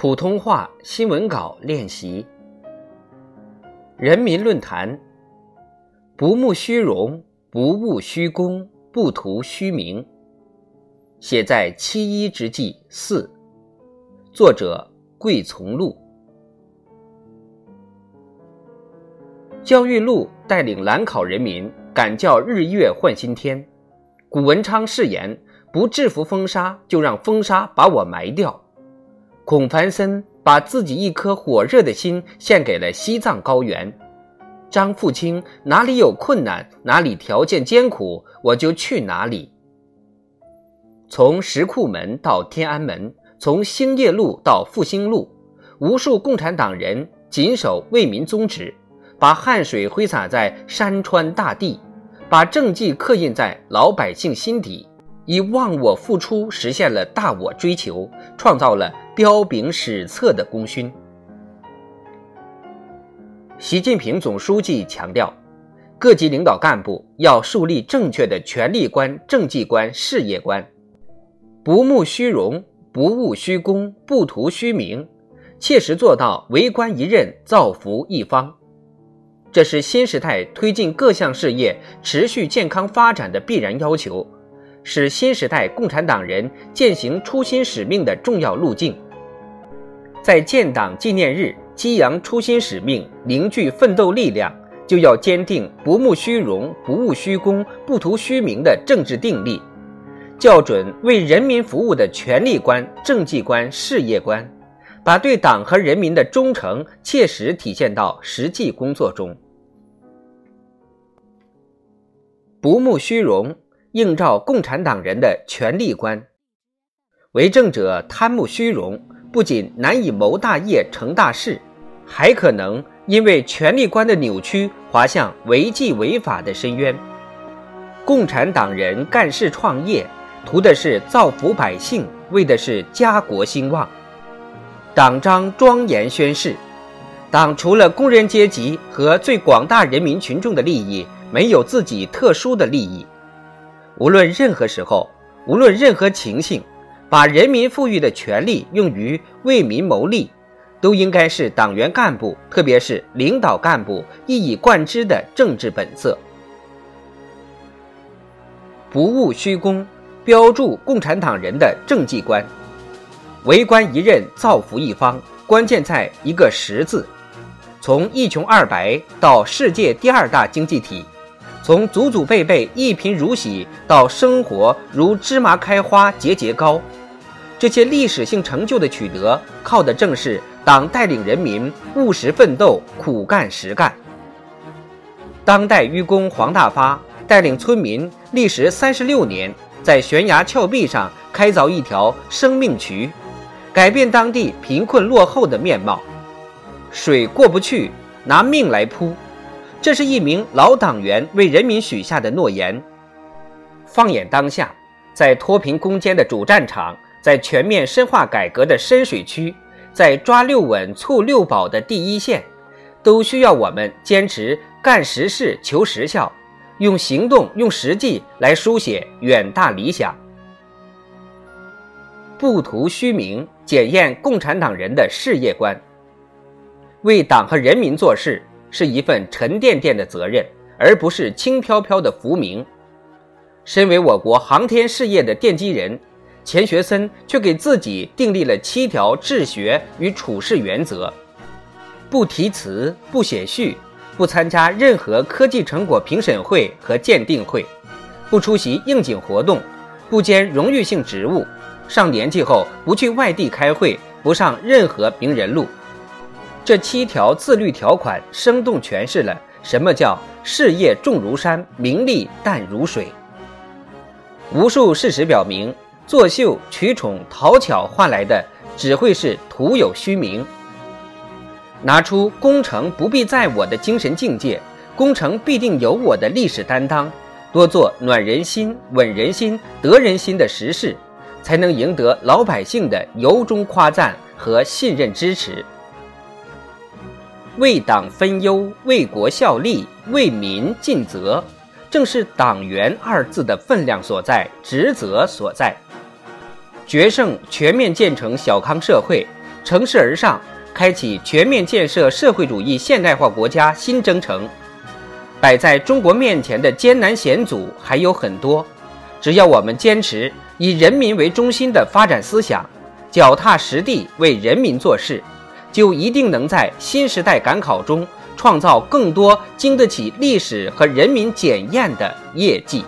普通话新闻稿练习。人民论坛：不慕虚荣，不务虚功，不图虚名。写在七一之际四。作者：桂从禄。焦裕禄带领兰考人民敢叫日月换新天。古文昌誓言：不制服风沙，就让风沙把我埋掉。孔繁森把自己一颗火热的心献给了西藏高原。张富清哪里有困难，哪里条件艰苦，我就去哪里。从石库门到天安门，从兴业路到复兴路，无数共产党人谨守为民宗旨，把汗水挥洒在山川大地，把政绩刻印在老百姓心底。以忘我付出实现了大我追求，创造了彪炳史册的功勋。习近平总书记强调，各级领导干部要树立正确的权力观、政绩观、事业观，不慕虚荣，不务虚功，不图虚名，切实做到为官一任，造福一方。这是新时代推进各项事业持续健康发展的必然要求。是新时代共产党人践行初心使命的重要路径。在建党纪念日，激扬初心使命，凝聚奋斗力量，就要坚定不慕虚荣、不务虚功、不图虚名的政治定力，校准为人民服务的权力观、政绩观、事业观，把对党和人民的忠诚切实体现到实际工作中。不慕虚荣。映照共产党人的权力观，为政者贪慕虚荣，不仅难以谋大业、成大事，还可能因为权力观的扭曲，滑向违纪违法的深渊。共产党人干事创业，图的是造福百姓，为的是家国兴旺。党章庄严宣誓，党除了工人阶级和最广大人民群众的利益，没有自己特殊的利益。无论任何时候，无论任何情形，把人民赋予的权利用于为民谋利，都应该是党员干部，特别是领导干部一以贯之的政治本色。不务虚功，标注共产党人的政绩观。为官一任，造福一方，关键在一个“实”字。从一穷二白到世界第二大经济体。从祖祖辈辈一贫如洗到生活如芝麻开花节节高，这些历史性成就的取得，靠的正是党带领人民务实奋斗、苦干实干。当代愚公黄大发带领村民历时三十六年，在悬崖峭壁上开凿一条生命渠，改变当地贫困落后的面貌。水过不去，拿命来铺。这是一名老党员为人民许下的诺言。放眼当下，在脱贫攻坚的主战场，在全面深化改革的深水区，在抓六稳促六保的第一线，都需要我们坚持干实事、求实效，用行动、用实际来书写远大理想。不图虚名，检验共产党人的事业观，为党和人民做事。是一份沉甸甸的责任，而不是轻飘飘的浮名。身为我国航天事业的奠基人，钱学森却给自己订立了七条治学与处事原则：不题词，不写序，不参加任何科技成果评审会和鉴定会，不出席应景活动，不兼荣誉性职务。上年纪后不去外地开会，不上任何名人录。这七条自律条款，生动诠释了什么叫事业重如山，名利淡如水。无数事实表明，作秀、取宠、讨巧换来的，只会是徒有虚名。拿出功成不必在我的精神境界，功成必定有我的历史担当，多做暖人心、稳人心、得人心的实事，才能赢得老百姓的由衷夸赞和信任支持。为党分忧，为国效力，为民尽责，正是“党员”二字的分量所在，职责所在。决胜全面建成小康社会，乘势而上，开启全面建设社会主义现代化国家新征程。摆在中国面前的艰难险阻还有很多，只要我们坚持以人民为中心的发展思想，脚踏实地为人民做事，就一定能在新时代赶考中创造更多经得起历史和人民检验的业绩。